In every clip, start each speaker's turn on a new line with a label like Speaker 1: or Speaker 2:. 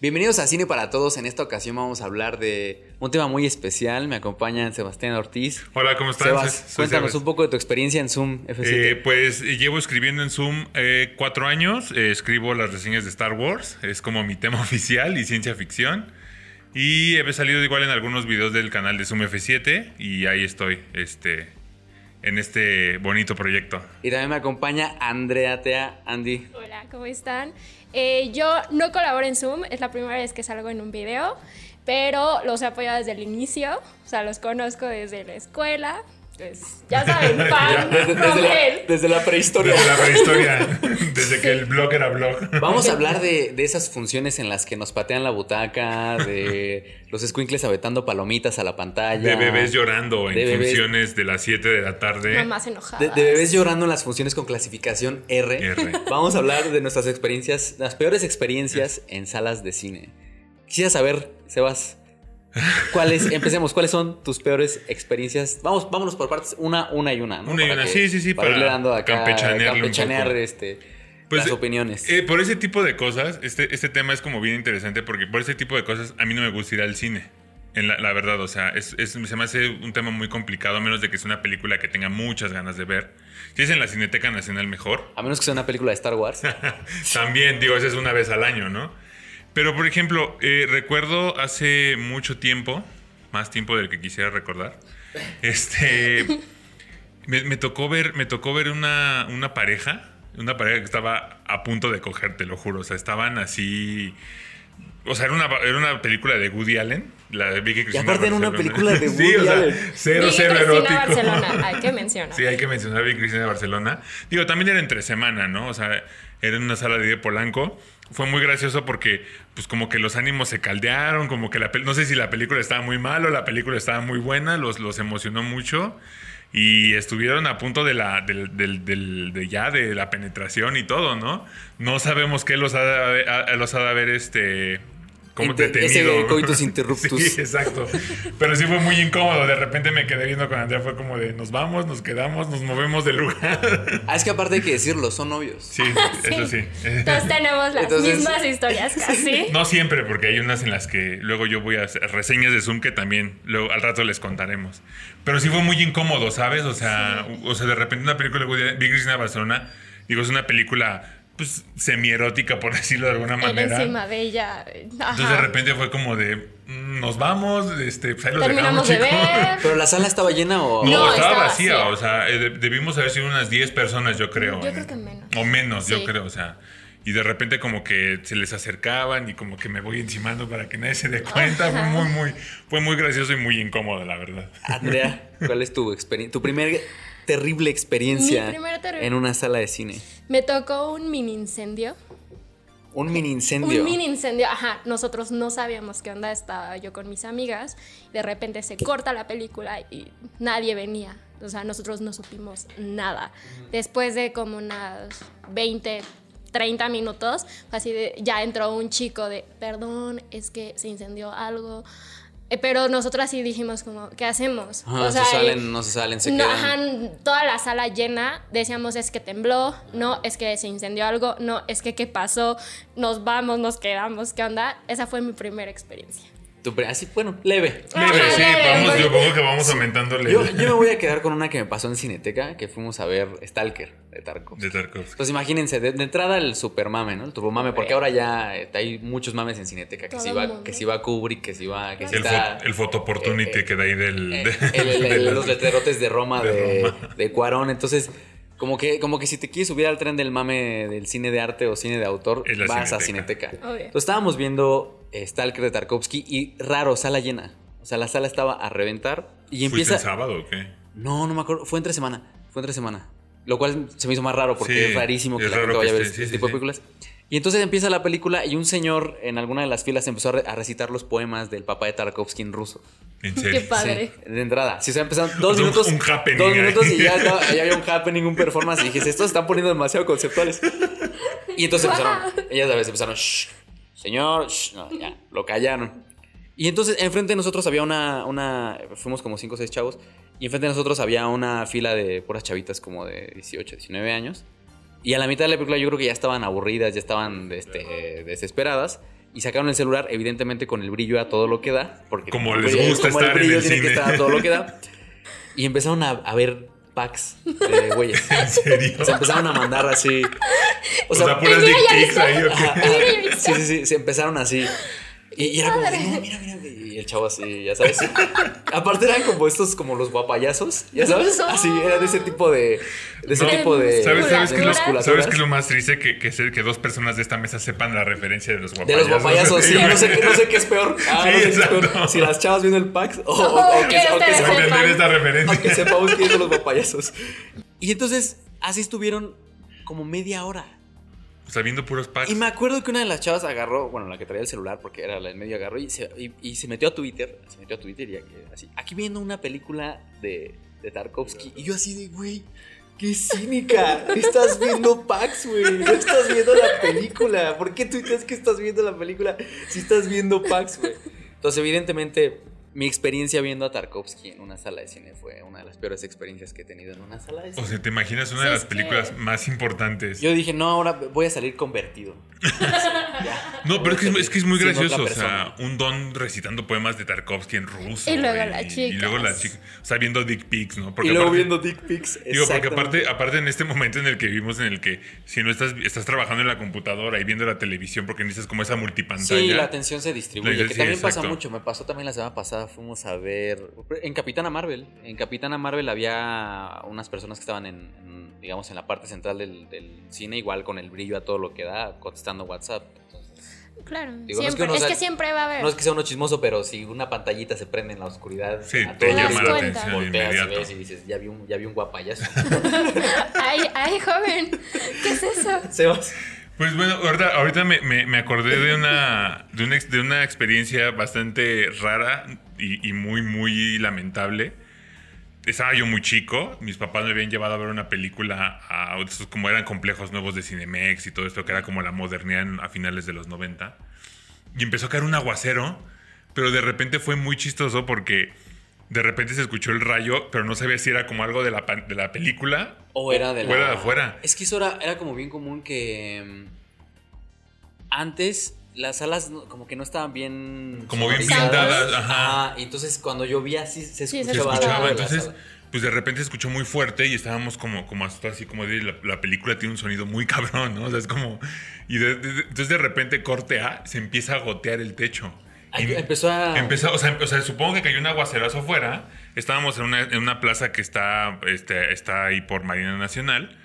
Speaker 1: Bienvenidos a Cine para Todos. En esta ocasión vamos a hablar de un tema muy especial. Me acompaña Sebastián Ortiz.
Speaker 2: Hola, ¿cómo estás?
Speaker 1: Sebas,
Speaker 2: Soy
Speaker 1: cuéntanos
Speaker 2: Sebas.
Speaker 1: un poco de tu experiencia en Zoom F7.
Speaker 2: Eh, pues eh, llevo escribiendo en Zoom eh, cuatro años. Eh, escribo las reseñas de Star Wars. Es como mi tema oficial y ciencia ficción. Y he salido igual en algunos videos del canal de Zoom F7 y ahí estoy, este, en este bonito proyecto.
Speaker 1: Y también me acompaña Andrea Tea. Andy.
Speaker 3: Hola, ¿cómo están? Eh, yo no colaboro en Zoom, es la primera vez que salgo en un video, pero los he apoyado desde el inicio, o sea, los conozco desde la escuela, pues ya saben, fan
Speaker 1: Desde, la,
Speaker 3: hell.
Speaker 1: desde la prehistoria.
Speaker 2: Desde la prehistoria, desde que el blog era blog.
Speaker 1: Vamos a hablar de, de esas funciones en las que nos patean la butaca, de los squinkles aventando palomitas a la pantalla.
Speaker 2: De bebés llorando en
Speaker 1: De bebés-
Speaker 2: funciones de las 7 de la tarde.
Speaker 3: Mamás enojadas.
Speaker 1: De, de bebés llorando en las funciones con clasificación R.
Speaker 2: R.
Speaker 1: Vamos a hablar de nuestras experiencias, las peores experiencias en salas de cine. Quisiera saber, Sebas, cuáles, empecemos, cuáles son tus peores experiencias. Vamos, vámonos por partes, una, una y una, ¿no?
Speaker 2: Una y
Speaker 1: Para
Speaker 2: una,
Speaker 1: que-
Speaker 2: sí, sí, sí,
Speaker 1: Para,
Speaker 2: para
Speaker 1: irle dando acá, campechanear, este,
Speaker 2: Pues,
Speaker 1: las opiniones.
Speaker 2: eh, por ese tipo de cosas, este, este tema es como bien interesante porque por ese tipo de cosas a mí no me gusta ir al cine. En la, la verdad, o sea, es, es- se me hace un tema muy complicado a menos de que sea una película que tenga muchas ganas de ver. Si es en la Cineteca Nacional, mejor.
Speaker 1: a menos que sea una película de Star Wars.
Speaker 2: También, digo, esa es una vez al año, ¿no? Pero, por ejemplo, eh, recuerdo hace mucho tiempo, más tiempo del que quisiera recordar, este, me, me tocó ver, me tocó ver una, una pareja, una pareja que estaba a punto de coger, te lo juro, o sea, estaban así... O sea, era una, era una película de Woody Allen, la de Vicky Cristina
Speaker 1: aparte era una película de
Speaker 2: Sí,
Speaker 1: Woody
Speaker 2: o sea,
Speaker 1: Allen.
Speaker 2: Cero,
Speaker 3: Vicky
Speaker 2: cero
Speaker 3: Cristina
Speaker 2: erótico.
Speaker 3: Barcelona, hay que mencionar.
Speaker 2: Sí, hay que mencionar a Vicky Cristina de Barcelona. Digo, también era entre semana, ¿no? O sea, era en una sala de Polanco. Fue muy gracioso porque, pues, como que los ánimos se caldearon, como que la no sé si la película estaba muy mal o la película estaba muy buena, los, los emocionó mucho. Y estuvieron a punto de la del, del- de ya de la penetración y todo, ¿no? No sabemos qué los ha de haber, los ha de haber este como
Speaker 1: ese
Speaker 2: detenido.
Speaker 1: coitus interruptus.
Speaker 2: Sí, exacto. Pero sí fue muy incómodo. De repente me quedé viendo con Andrea. Fue como de nos vamos, nos quedamos, nos movemos del lugar.
Speaker 1: Ah, es que aparte hay que decirlo, son novios.
Speaker 2: Sí, eso sí.
Speaker 3: Todos tenemos las
Speaker 1: Entonces-
Speaker 3: mismas historias casi.
Speaker 2: No siempre, porque hay unas en las que luego yo voy a hacer reseñas de Zoom que también luego al rato les contaremos. Pero sí fue muy incómodo, ¿sabes? O sea, o sea de repente una película de Big Cristina Barcelona, digo, es una película pues semierótica, por decirlo de alguna manera.
Speaker 3: encima de ella.
Speaker 2: Entonces de repente fue como de mm, nos vamos, este, pues ahí los dejamos,
Speaker 3: de
Speaker 2: chicos.
Speaker 3: ver.
Speaker 1: Pero la sala estaba llena o.
Speaker 2: No,
Speaker 3: No,
Speaker 2: estaba
Speaker 3: estaba
Speaker 2: vacía,
Speaker 3: vacía.
Speaker 2: o sea, eh, de- debimos haber sido unas 10 personas, yo creo.
Speaker 3: Yo
Speaker 2: eh.
Speaker 3: creo que menos.
Speaker 2: O menos, yo creo, o sea. Y de repente como que se les acercaban y como que me voy encimando para que nadie se dé cuenta. Fue muy, muy, fue muy gracioso y muy incómodo, la verdad.
Speaker 1: Andrea, ¿cuál es tu experiencia? Tu primer terrible experiencia
Speaker 3: terrible-
Speaker 1: en una sala de cine.
Speaker 3: Me tocó un mini incendio.
Speaker 1: Un mini incendio.
Speaker 3: Un mini incendio, ajá. Nosotros no sabíamos qué onda. Estaba yo con mis amigas. De repente se corta la película y nadie venía. O sea, nosotros no supimos nada. Después de como unas 20, 30 minutos, así de, ya entró un chico de, perdón, es que se incendió algo. Eh, Pero nosotros así dijimos como, ¿qué hacemos?
Speaker 1: Ajá,
Speaker 3: O sea,
Speaker 1: se salen, no se salen, se
Speaker 3: no,
Speaker 1: quedan.
Speaker 3: ajá, toda la sala llena, decíamos es que tembló, no, es que se incendió algo, no, es que qué pasó, nos vamos, nos quedamos, ¿qué onda? Esa fue mi primera experiencia.
Speaker 1: Así, bueno, leve.
Speaker 2: Leve, sí,
Speaker 3: leve,
Speaker 2: vamos, yo pongo que vamos aumentando
Speaker 1: Yo, yo me voy a quedar con una que me pasó en Cineteca, que fuimos a ver Stalker de Tarkovsky.
Speaker 2: de Tarkovsky.
Speaker 1: Pues imagínense, de, de entrada el super mame, ¿no? El turbo mame, porque ahora ya eh, hay muchos mames en Cineteca, que si va, que si va Kubrick, que si va, que si
Speaker 2: El,
Speaker 1: está...
Speaker 2: fo- el photo opportunity
Speaker 1: eh,
Speaker 2: que da ahí del...
Speaker 1: eh,
Speaker 2: de-
Speaker 1: el- el-
Speaker 2: de
Speaker 1: el-
Speaker 2: la-
Speaker 1: los letrerotes de Roma
Speaker 2: de
Speaker 1: de,
Speaker 2: Roma.
Speaker 1: de Cuarón. Entonces, como que, como que si te quieres subir al tren del mame del cine de arte o cine de autor, vas a
Speaker 2: Cineteca.
Speaker 1: Entonces estábamos viendo eh, Stalker de Tarkovsky y raro, sala llena. O sea, la sala estaba a reventar y
Speaker 2: ¿Fuiste
Speaker 1: empieza...
Speaker 2: el sábado o qué?
Speaker 1: No, no me acuerdo. Fue entre semana. Fue entre semana. Lo cual se me hizo más raro porque
Speaker 2: Sí,
Speaker 1: es rarísimo que
Speaker 2: es
Speaker 1: la gente vaya a ver este
Speaker 2: sí,
Speaker 1: tipo
Speaker 2: sí,
Speaker 1: de películas. Y entonces empieza la película y un señor en alguna de las filas empezó a, re- a recitar los poemas del papá de Tarkovsky en ruso.
Speaker 2: En
Speaker 3: Qué
Speaker 2: serio.
Speaker 3: padre.
Speaker 1: Sí, de entrada. Sí, o sea, empezaron dos
Speaker 2: Un-
Speaker 1: minutos.
Speaker 2: un happening
Speaker 1: Dos minutos
Speaker 2: ahí.
Speaker 1: y ya, estaba- ya había un happening, un performance. Y dije, estos se están poniendo demasiado conceptuales. Y entonces empezaron, ellas a veces empezaron, shh, señor, shh, no, ya, lo callaron. Y entonces enfrente de nosotros había una, una, fuimos como cinco o seis chavos, y enfrente de nosotros había una fila de puras chavitas como de 18, 19 años. Y a la mitad de la película yo creo que ya estaban aburridas, ya estaban este, desesperadas. Y sacaron el celular, evidentemente con el brillo a todo lo que da. Porque
Speaker 2: Como
Speaker 1: el
Speaker 2: les
Speaker 1: brillo-
Speaker 2: gusta
Speaker 1: como
Speaker 2: estar en
Speaker 1: brillo
Speaker 2: el
Speaker 1: tiene que
Speaker 2: cine.
Speaker 1: estar a todo lo que da. Y empezaron a, a ver packs de güeyes.
Speaker 2: ¿En serio?
Speaker 1: Se empezaron a mandar así.
Speaker 2: O sea, puras dick pics
Speaker 3: viste.
Speaker 2: ahí.
Speaker 1: Sí, sí, sí, se empezaron así. Y, y era como, de, no, mira, mira, y el chavo así, ya sabes. Aparte eran como estos, como los guapayazos, ya sabes. Así, era de ese tipo de, de ese
Speaker 2: No,
Speaker 1: tipo de.
Speaker 2: ¿Sabes, sabes,
Speaker 1: de
Speaker 2: qué es lo,
Speaker 1: musculaturas.
Speaker 2: ¿Sabes qué es lo más triste? Que, que, ser- que dos personas de esta mesa sepan la referencia de los
Speaker 1: De
Speaker 2: guapayazos.
Speaker 1: los guapayazos, sí, no sé, qué- no sé qué es peor. Ah,
Speaker 2: Sí,
Speaker 1: no sé qué es peor.
Speaker 2: exacto.
Speaker 1: Si las chavas viendo el pack o, o- o que,
Speaker 3: que
Speaker 1: o que
Speaker 3: sepan.
Speaker 2: esta
Speaker 1: o que
Speaker 2: referencia.
Speaker 1: sepamos quiénes son los guapayazos. Y entonces, así estuvieron como media hora.
Speaker 2: O sea, viendo puros packs.
Speaker 1: Y me acuerdo que una de las chavas agarró, bueno, la que traía el celular, porque era la en medio, agarró y se, metió a Twitter. Se metió a Twitter y aquí, así. Aquí viendo una película de, de Tarkovsky. Y yo así de, güey, qué cínica. Estás viendo Pax, güey. No estás viendo la película. ¿Por qué tuiteas que estás viendo la película si estás viendo Pax, güey? Entonces, evidentemente, mi experiencia viendo a Tarkovsky en una sala de cine fue una de las peores experiencias que he tenido en una sala de cine.
Speaker 2: O sea, ¿te imaginas una
Speaker 3: Sí,
Speaker 2: de las películas
Speaker 3: que-
Speaker 2: más importantes?
Speaker 1: Yo dije, no, ahora voy a salir convertido. Ya.
Speaker 2: No, pero es que es, es que es muy gracioso. O sea, un don recitando poemas de Tarkovsky en ruso.
Speaker 3: Y luego
Speaker 2: güey,
Speaker 3: las
Speaker 2: Y luego
Speaker 3: chicas.
Speaker 2: chicas. O sea, viendo dick pics, ¿no?
Speaker 1: y luego
Speaker 2: aparte-
Speaker 1: viendo dick pics.
Speaker 2: Digo, porque aparte, aparte en este momento en el que vivimos, en el que si no estás, estás trabajando en la computadora y viendo la televisión porque necesitas como esa multipantalla.
Speaker 1: Sí, la atención se distribuye.
Speaker 2: La-
Speaker 1: que
Speaker 2: sí,
Speaker 1: también pasa mucho. Me pasó también la semana pasada. Fuimos a ver. En Capitana Marvel. En Capitana Marvel había unas personas que estaban en, en, digamos, en la parte central del, del cine, igual con el brillo a todo lo que da, contestando WhatsApp. Entonces,
Speaker 3: Claro,
Speaker 1: Digo, no es que
Speaker 3: siempre,
Speaker 1: uno
Speaker 3: es
Speaker 1: sea-
Speaker 3: que siempre va a haber.
Speaker 1: no es que sea uno chismoso, pero si una pantallita se prende en la oscuridad,
Speaker 2: Sí,
Speaker 1: a
Speaker 2: te
Speaker 3: llama la atención
Speaker 1: volteas y ves y dices, ya vi un, ya vi un guapayazo.
Speaker 3: Ay, ay, joven, ¿qué es eso?
Speaker 1: Sebas.
Speaker 2: Pues bueno, ahorita, ahorita me, me- me acordé de una, de, una, de una experiencia bastante rara y, y muy, muy lamentable. Estaba yo muy chico, mis papás me habían llevado a ver una película, a, como eran complejos nuevos de Cinemex y todo esto, que era como la modernidad a finales de los 90. Y empezó a caer un aguacero, pero de repente fue muy chistoso porque de repente se escuchó el rayo, pero no sabía si era como algo de la, de la película
Speaker 1: O era de la...
Speaker 2: O era de afuera.
Speaker 1: Es que eso era, era como bien común que mm, antes las salas no- como que no estaban bien
Speaker 2: Como bien blindadas, ajá.
Speaker 1: y entonces cuando llovía sí se escuchaba.
Speaker 3: se
Speaker 2: escuchaba. Entonces, pues de repente se escuchó muy fuerte y estábamos como, como hasta así como de la, la película tiene un sonido muy cabrón, ¿no? O sea, es como. Y de- de- entonces de repente corte A, se empieza a gotear el techo.
Speaker 1: Ay,
Speaker 2: Y
Speaker 1: empezó a-
Speaker 2: empezó- o, sea, o sea, supongo que cayó un aguacerazo afuera. Estábamos en una, en una plaza que está, este, está ahí por Marina Nacional.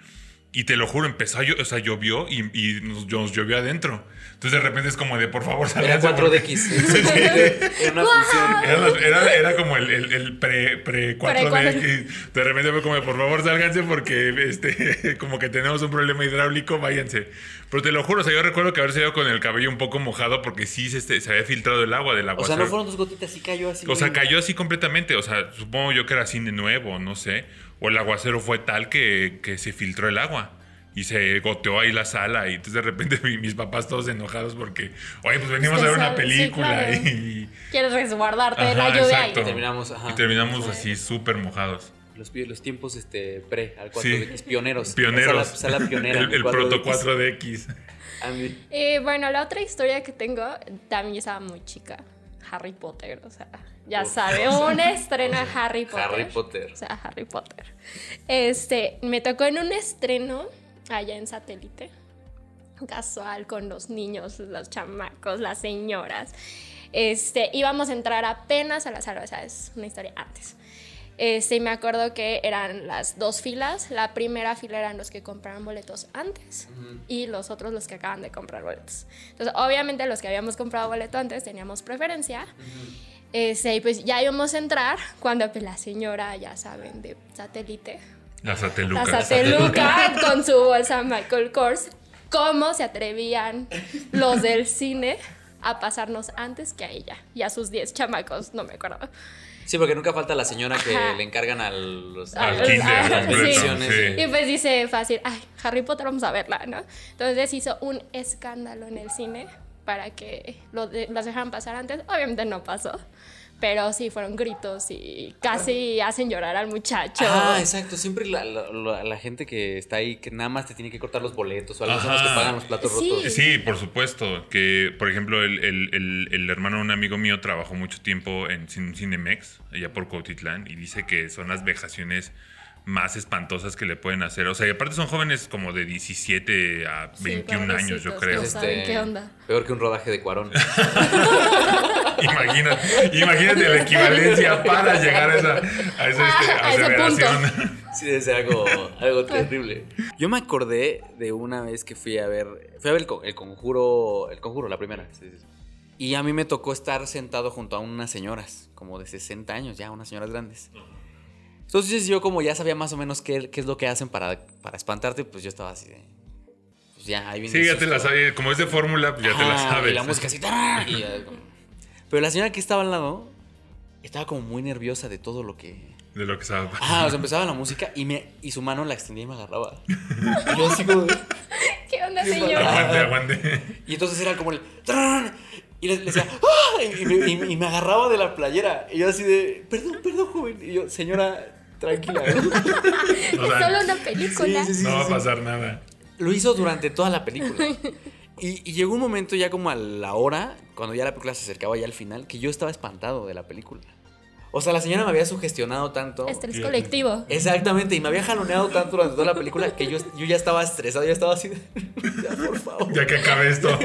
Speaker 2: Y te lo juro, empezó a o sea, llovió y, y nos, nos llovió adentro. Entonces de repente es como de, por favor,
Speaker 1: Era
Speaker 2: sálganse porque-
Speaker 1: 4DX. Era una función.
Speaker 2: era, la- era- era como el, el, el pre, pre 4
Speaker 3: Pre-
Speaker 2: d De repente fue como, por favor, sálganse porque este, como que tenemos un problema hidráulico, váyanse. Pero te lo juro, o sea, yo recuerdo que haber salido con el cabello un poco mojado porque sí se, este, se había filtrado el agua del agua.
Speaker 1: O sea, no fueron dos gotitas, sí cayó así.
Speaker 2: O sea, cayó así completamente. O sea, supongo yo que era cine nuevo, no sé. O el aguacero fue tal que, que se filtró el agua. Y se goteó ahí la sala. Y entonces de repente mi- mis papás todos enojados porque, oye, pues venimos a ver una
Speaker 3: sí,
Speaker 2: película.
Speaker 3: claro.
Speaker 2: y,
Speaker 3: Quieres resguardarte de la
Speaker 2: Ajá,
Speaker 3: lluvia
Speaker 2: exacto.
Speaker 1: Y terminamos, ajá.
Speaker 2: y terminamos así súper mojados.
Speaker 1: Los, tiempos este, pre al 4DX,
Speaker 2: Sí.
Speaker 1: pioneros.
Speaker 2: Pioneros.
Speaker 1: Sala, sala pionera.
Speaker 2: el, el
Speaker 1: 4DX.
Speaker 2: proto 4DX.
Speaker 1: Andy.
Speaker 3: Eh, bueno, la otra historia que tengo, también estaba muy chica. Harry Potter, o sea, ya sabe, un estreno de Harry Potter.
Speaker 1: Harry Potter.
Speaker 3: O sea, Harry Potter. Este, me tocó en un estreno allá en satélite. Casual con los niños, los chamacos, las señoras. Este, íbamos a entrar apenas a la sala, o sea, es una historia antes. Este, y me acuerdo que eran las dos filas. La primera fila eran los que compraron boletos antes y los otros los que acaban de comprar boletos. Entonces, obviamente, los que habíamos comprado boleto antes teníamos preferencia. Este, y pues ya íbamos a entrar cuando pues, la señora, ya saben, de satélite,
Speaker 2: La sateluca.
Speaker 3: la sateluca con su bolsa Michael Kors, ¿cómo se atrevían los del cine a pasarnos antes que a ella y a sus 10 chamacos? No me acuerdo.
Speaker 1: Sí, porque nunca falta la señora que
Speaker 3: Ajá.
Speaker 1: le encargan a los,
Speaker 3: Al
Speaker 1: a los-
Speaker 2: kinder,
Speaker 1: a las
Speaker 3: completo,
Speaker 1: producciones.
Speaker 2: sí.
Speaker 3: Y pues dice fácil, ay, Harry Potter vamos a verla, ¿no? Entonces hizo un escándalo en el cine para que lo de- las dejaran pasar antes. Obviamente no pasó. Pero sí, fueron gritos y casi hacen llorar al muchacho.
Speaker 1: Ah, exacto. Siempre la, la- la- la gente que está ahí, que nada más te tiene que cortar los boletos o algo, son los que pagan los platos
Speaker 3: Sí.
Speaker 1: rotos.
Speaker 2: Sí, por supuesto. Que, por ejemplo, el, el- el- el hermano de un amigo mío trabajó mucho tiempo en Cin- Cinemex, allá por Cuautitlán, y dice que son las vejaciones más espantosas que le pueden hacer. O sea, y aparte son jóvenes como de 17 a
Speaker 3: Sí,
Speaker 2: 21 años, yo creo.
Speaker 3: no saben qué onda.
Speaker 1: Este, Peor que un rodaje de Cuarón.
Speaker 2: Imagínate, imagínate la equivalencia para llegar a esa, a esa, este,
Speaker 3: Ah, a ese
Speaker 2: aseveración.
Speaker 1: Sí, debe ser algo, algo terrible. Yo me acordé de una vez que fui a ver. Fui a ver el, con- el conjuro. El conjuro, la primera. sí, sí, sí. Y a mí me tocó estar sentado junto a unas señoras, como de 60 años ya, unas señoras grandes. Entonces yo como ya sabía más o menos qué, qué es lo que hacen para, para espantarte, pues yo estaba así de... Pues ya, ahí viene
Speaker 2: Sí, ya te la sabes. Como es de fórmula, pues ya te la sabes.
Speaker 1: Y la música así. y ya, como- Pero la señora que estaba al lado estaba como muy nerviosa de todo lo que...
Speaker 2: De lo que sabe.
Speaker 1: Ah, o sea, empezaba la música y, me, y su mano la extendía y me agarraba. Y yo así como...
Speaker 3: ¿Qué onda, señora?
Speaker 2: Aguante, aguante.
Speaker 1: Y entonces era como el... Y le, le decía... ¡ah! Y y me agarraba de la playera. Y yo así de... Perdón, perdón, joven. Y yo, señora, tranquila.
Speaker 2: O
Speaker 3: Es
Speaker 2: sea,
Speaker 3: solo una película.
Speaker 1: Sí, sí, sí.
Speaker 2: no va a pasar nada.
Speaker 1: Lo hizo durante toda la película. Y, y llegó un momento ya como a la hora, cuando ya la película se acercaba ya al final, que yo estaba espantado de la película. O sea, la señora me había sugestionado tanto.
Speaker 3: Estrés colectivo.
Speaker 1: Exactamente, y me había jaloneado tanto durante toda la película que yo, yo ya estaba estresado, ya estaba así de, ya, por favor.
Speaker 2: Ya que acabe esto.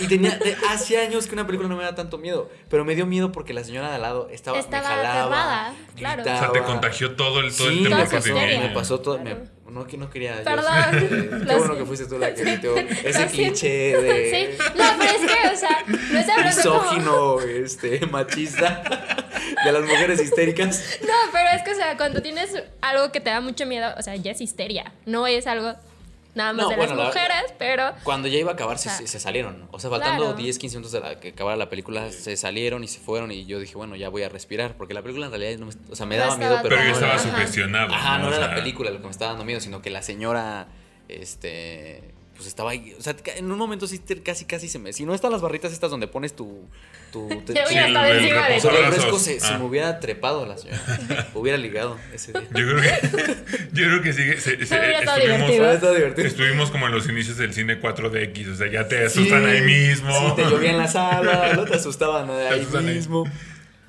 Speaker 1: Y tenía, de- hace años que una película no me da tanto miedo, pero me dio miedo porque la señora de al lado estaba,
Speaker 3: Estaba
Speaker 1: me jalaba,
Speaker 3: aterrada, claro.
Speaker 2: O sea, te contagió todo el, todo el
Speaker 1: Sí,
Speaker 2: tema
Speaker 1: me
Speaker 3: Toda
Speaker 2: que
Speaker 1: me pasó todo. me-. No, que no quería. yo-
Speaker 3: Perdón.
Speaker 1: Qué bueno que fuiste tú la que
Speaker 3: siento.
Speaker 1: Ese
Speaker 3: Lo
Speaker 1: cliché
Speaker 3: siento.
Speaker 1: de.
Speaker 3: Sí, no, pero es que, o sea, no es como...
Speaker 1: misógino, este, machista, de las mujeres histéricas.
Speaker 3: No, pero es que, o sea, cuando tienes algo que te da mucho miedo, o sea, ya es histeria. No es algo nada más
Speaker 1: No,
Speaker 3: de
Speaker 1: bueno,
Speaker 3: las
Speaker 1: la-
Speaker 3: mujeres, pero...
Speaker 1: Cuando ya iba a acabar, se,
Speaker 3: O sea,
Speaker 1: se salieron. O sea, faltando
Speaker 3: claro.
Speaker 1: 10, 15 minutos de la, que acabara la película, se salieron y se fueron. Y yo dije, bueno, ya voy a respirar. Porque la película en realidad no me, o sea, me
Speaker 3: No
Speaker 1: daba miedo, pero,
Speaker 2: Pero ya
Speaker 1: no
Speaker 2: estaba sugestionado.
Speaker 1: Ajá, no era la
Speaker 2: sea,
Speaker 1: película lo que me estaba dando miedo, sino que la señora, este, pues estaba ahí. O sea, en un momento sí casi, casi se me. Si no están las barritas estas donde pones tu. tu te-
Speaker 3: Ya
Speaker 1: sí,
Speaker 3: hubiera estado encima de ti.
Speaker 1: el refresco se, se
Speaker 2: Ah.
Speaker 1: me hubiera trepado la señora. hubiera ligado ese día.
Speaker 2: Yo creo que, yo creo que se- se-
Speaker 3: estado
Speaker 2: estuvimos,
Speaker 3: divertido.
Speaker 2: Estuvimos como en los inicios del cine 4DX. O sea, ya te asustan
Speaker 1: Sí,
Speaker 2: ahí mismo.
Speaker 1: Sí, te llovía en la sala, no te asustaban
Speaker 2: Te
Speaker 1: ahí
Speaker 2: asustan ahí.
Speaker 1: mismo.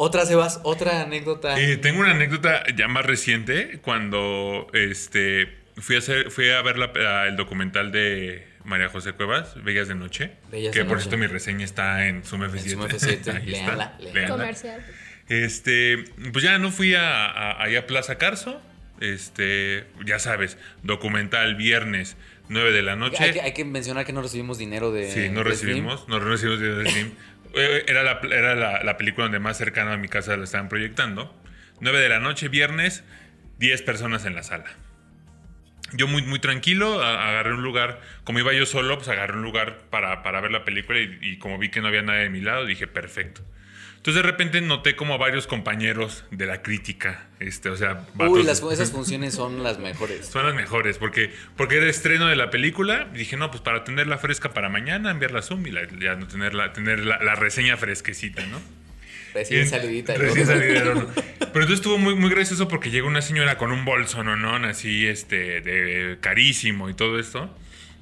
Speaker 1: Otra, Sebas, otra anécdota.
Speaker 2: Eh, tengo una anécdota ya más reciente cuando este fui a hacer, fui a ver la- la- el documental de María José Cuevas, Bellas de Noche.
Speaker 1: Bellas
Speaker 2: que
Speaker 1: de
Speaker 2: por
Speaker 1: Noche.
Speaker 2: cierto mi reseña está en Zoom F7.
Speaker 1: En Zoom F7,
Speaker 2: Ahí
Speaker 1: léanla,
Speaker 2: está,
Speaker 1: léanla.
Speaker 2: léanla.
Speaker 3: Comercial.
Speaker 2: Este, pues ya no fui a, a, a Plaza Carso. Este, ya sabes, documental viernes, 9 de la noche.
Speaker 1: Hay que, hay que mencionar que no recibimos dinero de.
Speaker 2: Sí, no
Speaker 1: de Slim.
Speaker 2: recibimos, no recibimos dinero de Slim. Eh, Era, la, era la, la película donde más cercana a mi casa la estaban proyectando. 9 de la noche, viernes, 10 personas en la sala. Yo muy, muy tranquilo, agarré un lugar, como iba yo solo, pues agarré un lugar para, para ver la película y, y como vi que no había nadie de mi lado, dije, perfecto. Entonces de repente noté como a varios compañeros de la crítica, este, o sea,
Speaker 1: Uy, las, esas funciones son las mejores.
Speaker 2: son las mejores, porque, porque era estreno de la película. Y dije, no, pues para tenerla fresca para mañana, enviarla a Zoom y la- ya no tenerla, tener la, la reseña fresquecita, ¿no?
Speaker 1: Recién salidita.
Speaker 2: Recién salida del horno. Pero entonces estuvo muy, muy gracioso porque llegó una señora con un bolso, ¿no? ¿no? Así, este, de carísimo y todo esto.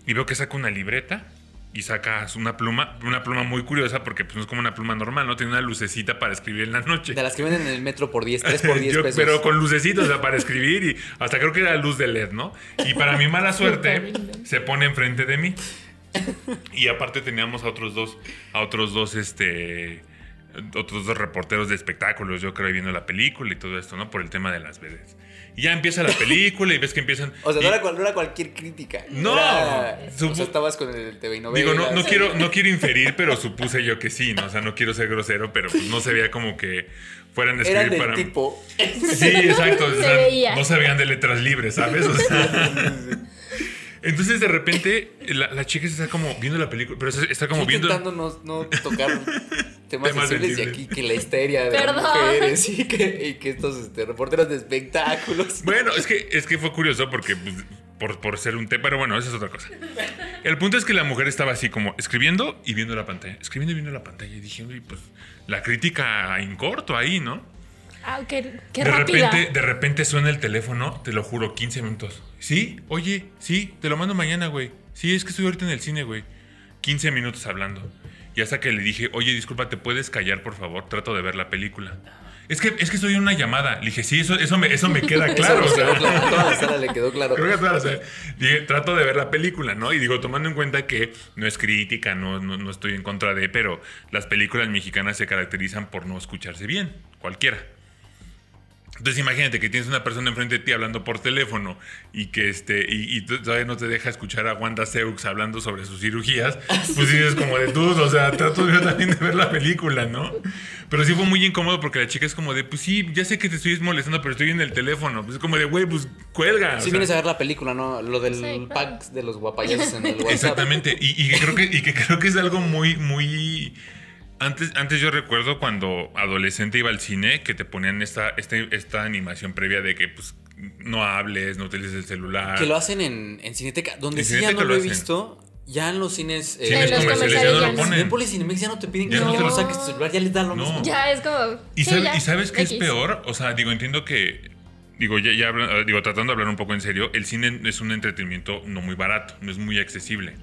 Speaker 2: Y veo que saca una libreta y saca una pluma, una pluma muy curiosa porque pues no es como una pluma normal, ¿no? Tiene una lucecita para escribir en la noche.
Speaker 1: De las que venden en el metro por 10, 3 por 10
Speaker 2: Yo-
Speaker 1: pesos.
Speaker 2: Pero con lucecitos, o sea, para escribir y hasta creo que era luz de LED, ¿no? Y para mi mala suerte, se pone enfrente de mí. Y aparte teníamos a otros dos, a otros dos, este, otros dos reporteros de espectáculos, yo creo, viendo la película y todo esto, ¿no? Por el tema de las veces. Y ya empieza la película y ves que empiezan...
Speaker 1: O sea,
Speaker 2: y-
Speaker 1: no era, cual- no era cualquier crítica.
Speaker 2: No,
Speaker 1: Era-
Speaker 2: supo-
Speaker 1: o sea, estabas con el TV y novelas.
Speaker 2: Digo, no, no, quiero, no quiero inferir, pero supuse yo que sí, ¿no? O sea, no quiero ser grosero, pero pues no se veía como que fueran a
Speaker 1: Era
Speaker 2: escribir
Speaker 1: del
Speaker 2: para...
Speaker 1: tipo.
Speaker 2: Sí, exacto. o
Speaker 3: Se
Speaker 2: sea,
Speaker 3: veía.
Speaker 2: No sabían de letras libres, ¿sabes? O sea, entonces de repente la, la chica está como viendo la película, pero está como
Speaker 1: Estoy
Speaker 2: viendo...
Speaker 1: intentando no, no tocar temas,
Speaker 2: Temas
Speaker 1: sensibles y aquí que la histeria de las mujeres y que, y que estos este, reporteros de espectáculos.
Speaker 2: Bueno, es que, es que fue curioso porque pues, por, por ser un té, pero bueno, esa es otra cosa. El punto es que la mujer estaba así como escribiendo y viendo la pantalla, escribiendo y viendo la pantalla. Y dije, "Uy, pues la crítica en corto ahí, ¿no?
Speaker 3: Ah, qué, qué
Speaker 2: de
Speaker 3: rápida.
Speaker 2: repente, de repente suena el teléfono, te lo juro, 15 minutos. ¿Sí? Oye, sí, te lo mando mañana, güey. Sí, es que estoy ahorita en el cine, güey. 15 minutos hablando. Y hasta que le dije, oye, disculpa, ¿te puedes callar, por favor? Trato de ver la película. Es que, es que estoy en una llamada. Le dije, sí, eso, eso, me, eso me queda claro.
Speaker 1: Eso
Speaker 2: o
Speaker 1: le
Speaker 2: sea.
Speaker 1: quedó claro, a toda la sala le quedó claro.
Speaker 2: Creo que a dije, trato de ver la película, ¿no? Y digo, tomando en cuenta que no es crítica, no, no, no estoy en contra de, pero las películas mexicanas se caracterizan por no escucharse bien, cualquiera. Entonces imagínate que tienes una persona enfrente de ti hablando por teléfono y que este y, y todavía no te deja escuchar a Wanda Seux hablando sobre sus cirugías, pues dices como de tú, o sea, trato yo también de ver la película, ¿no? Pero sí fue muy incómodo porque la chica es como de, pues sí, ya sé que te estoy molestando, pero estoy en el teléfono. Pues es como de, güey, pues cuelga. o sea.
Speaker 1: vienes a ver la película, ¿no? Lo del
Speaker 3: Sí, claro.
Speaker 1: pack de los guapayazos en el WhatsApp.
Speaker 2: Exactamente. Y, y que creo que, y que creo que es algo muy, muy. Antes, antes yo recuerdo cuando adolescente iba al cine que te ponían esta, este- esta animación previa de que pues no hables, no utilices el celular.
Speaker 1: Que lo hacen en, en Cineteca, donde
Speaker 2: En
Speaker 1: sí ya no
Speaker 2: lo
Speaker 1: lo he visto. Ya en los cines. eh,
Speaker 2: Cines
Speaker 3: En los
Speaker 2: comerciales ya no lo ponen.
Speaker 1: Cinemex ya no te piden que
Speaker 2: Ya
Speaker 1: no,
Speaker 2: no te lo-
Speaker 1: saques tu celular, ya les da lo
Speaker 2: No.
Speaker 1: mismo.
Speaker 3: Ya es como.
Speaker 2: ¿Y,
Speaker 3: sí,
Speaker 2: sabe-
Speaker 3: ya,
Speaker 2: y sabes qué es peor? O sea, digo, entiendo que. Digo, ya, ya digo, tratando de hablar un poco en serio, el cine es un entretenimiento no muy barato, no es muy accesible.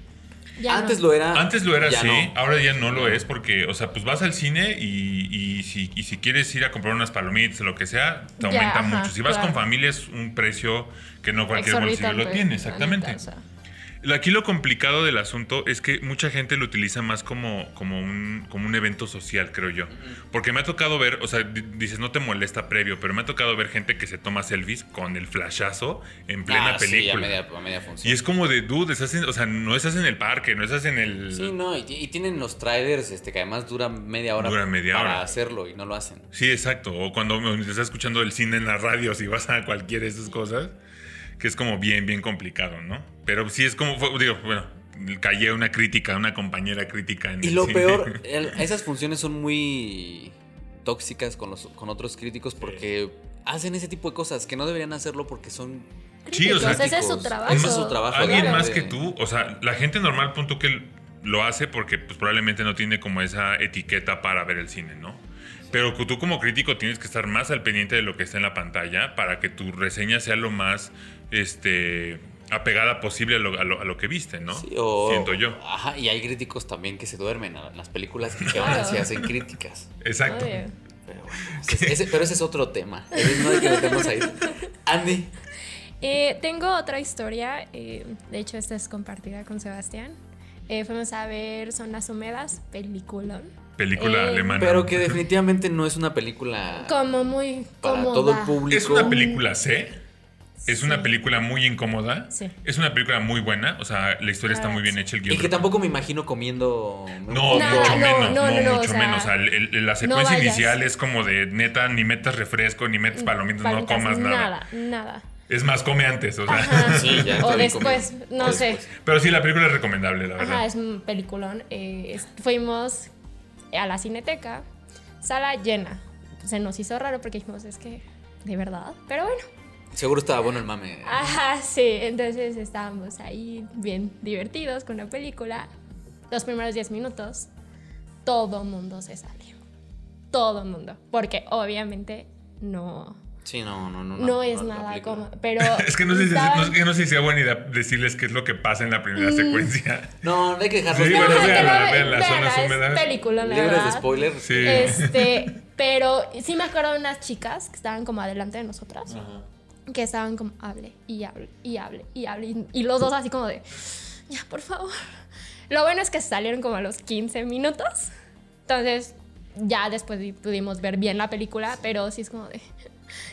Speaker 3: Ya
Speaker 1: Antes
Speaker 3: no.
Speaker 1: lo era.
Speaker 2: Antes lo era
Speaker 1: no.
Speaker 2: ahora ya no lo es porque, o sea, pues vas al cine y, y si, y si quieres ir a comprar unas palomitas o lo que sea, te
Speaker 3: Ya,
Speaker 2: aumenta
Speaker 3: ajá,
Speaker 2: mucho. Si vas
Speaker 3: claro.
Speaker 2: con familia es un precio que no cualquier bolsillo lo tiene, exactamente.
Speaker 3: o sea.
Speaker 2: Aquí lo complicado del asunto es que mucha gente lo utiliza más como, como, un, como un evento social, creo yo. Porque me ha tocado ver, o sea, di- dices no te molesta previo, pero me ha tocado ver gente que se toma selfies con el flashazo en plena
Speaker 1: Ah, sí, a
Speaker 2: película.
Speaker 1: media, a media función.
Speaker 2: y es como de, dude, estás en- o sea, no estás en el parque, no estás en el...
Speaker 1: Sí, no, y, y tienen los trailers este, que además duran media hora
Speaker 2: Dura media
Speaker 1: para
Speaker 2: hora.
Speaker 1: hacerlo y no lo hacen.
Speaker 2: Sí, exacto. O cuando estás escuchando el cine en la radio, si vas a cualquiera de esas cosas, que es como bien, bien complicado, ¿no? Pero sí es como, fue- digo, bueno, callé una crítica, una compañera crítica en
Speaker 1: Y
Speaker 2: el
Speaker 1: lo
Speaker 2: cine.
Speaker 1: peor, el- esas funciones son muy tóxicas con, los, con otros críticos porque hacen ese tipo de cosas que no deberían hacerlo porque son
Speaker 2: Sí, o sea,
Speaker 3: Críticos, ese es su trabajo.
Speaker 1: Ese es su trabajo.
Speaker 2: Alguien más que tú, o sea, la gente normal, punto que lo hace porque pues, probablemente no tiene como esa etiqueta para ver el cine, ¿no? Pero que tú como crítico tienes que estar más al pendiente de lo que está en la pantalla para que tu reseña sea lo más este, apegada posible a lo, a lo- a lo que viste, ¿no?
Speaker 1: Sí, o-
Speaker 2: Siento yo.
Speaker 1: Ajá, y hay críticos también que se duermen en las películas y que
Speaker 3: Claro.
Speaker 1: así hacen críticas.
Speaker 2: Exacto.
Speaker 3: Oye.
Speaker 1: Pero, bueno, ese- ese- pero ese es otro tema. No hay que meternos ahí. Andy,
Speaker 3: Eh, tengo otra historia, eh, de hecho esta es compartida con Sebastián. Eh, fuimos a ver Zonas Húmedas, peliculón.
Speaker 2: Película
Speaker 3: Eh,
Speaker 2: alemana.
Speaker 1: pero que definitivamente no es una película
Speaker 3: Como muy
Speaker 1: para
Speaker 3: cómoda.
Speaker 1: todo el público.
Speaker 2: Es una película C. Es una película muy incómoda.
Speaker 3: Sí.
Speaker 2: Es una película muy buena. O sea, la historia está muy bien hecha. El guion
Speaker 1: Y que tampoco me imagino comiendo.
Speaker 2: No, mucho
Speaker 3: no,
Speaker 2: menos,
Speaker 3: no,
Speaker 2: no,
Speaker 3: no, no,
Speaker 2: mucho
Speaker 3: o sea,
Speaker 2: menos. O sea, el- el- la secuencia inicial es como de neta, ni metas refresco, ni metes palomitas, no comas nada.
Speaker 3: Nada, nada.
Speaker 2: Es más, come antes, o sea.
Speaker 3: Ajá.
Speaker 1: Sí, ya
Speaker 3: o después,
Speaker 1: comiendo.
Speaker 3: no
Speaker 1: O
Speaker 3: sé.
Speaker 1: después.
Speaker 2: Pero sí, la película es recomendable, la verdad.
Speaker 3: Ajá, es un peliculón. Eh, fuimos a la cineteca, sala llena. Se nos hizo raro porque dijimos, es que, de verdad. Pero bueno,
Speaker 1: Seguro estaba bueno el mame.
Speaker 3: Ajá, sí. Entonces estábamos ahí bien divertidos con la película. Los primeros 10 minutos, todo mundo se salió. Todo mundo. Porque obviamente no,
Speaker 1: Sí, no, no, no.
Speaker 3: no, es
Speaker 1: la
Speaker 3: nada como. Pero.
Speaker 2: Es que no sé, si, no, es que no sé si sea buena idea decirles qué es lo que pasa en la primera
Speaker 3: Mm.
Speaker 2: secuencia.
Speaker 1: No, hay que dejarlos
Speaker 2: Sí,
Speaker 3: No,
Speaker 2: bueno,
Speaker 3: que
Speaker 2: véanla, vean las
Speaker 3: véanla,
Speaker 2: zonas
Speaker 3: es
Speaker 2: húmedas.
Speaker 3: película, la
Speaker 1: libres de
Speaker 3: verdad.
Speaker 1: spoilers.
Speaker 2: Sí.
Speaker 3: Este, pero sí me acuerdo de unas chicas que estaban como adelante de nosotras. Que estaban como, hable y hable y hable y hable. Y, y los dos así como de, ya, por favor. Lo bueno es que salieron como a los 15 minutos. Entonces, ya después pudimos ver bien la película, pero sí es como de,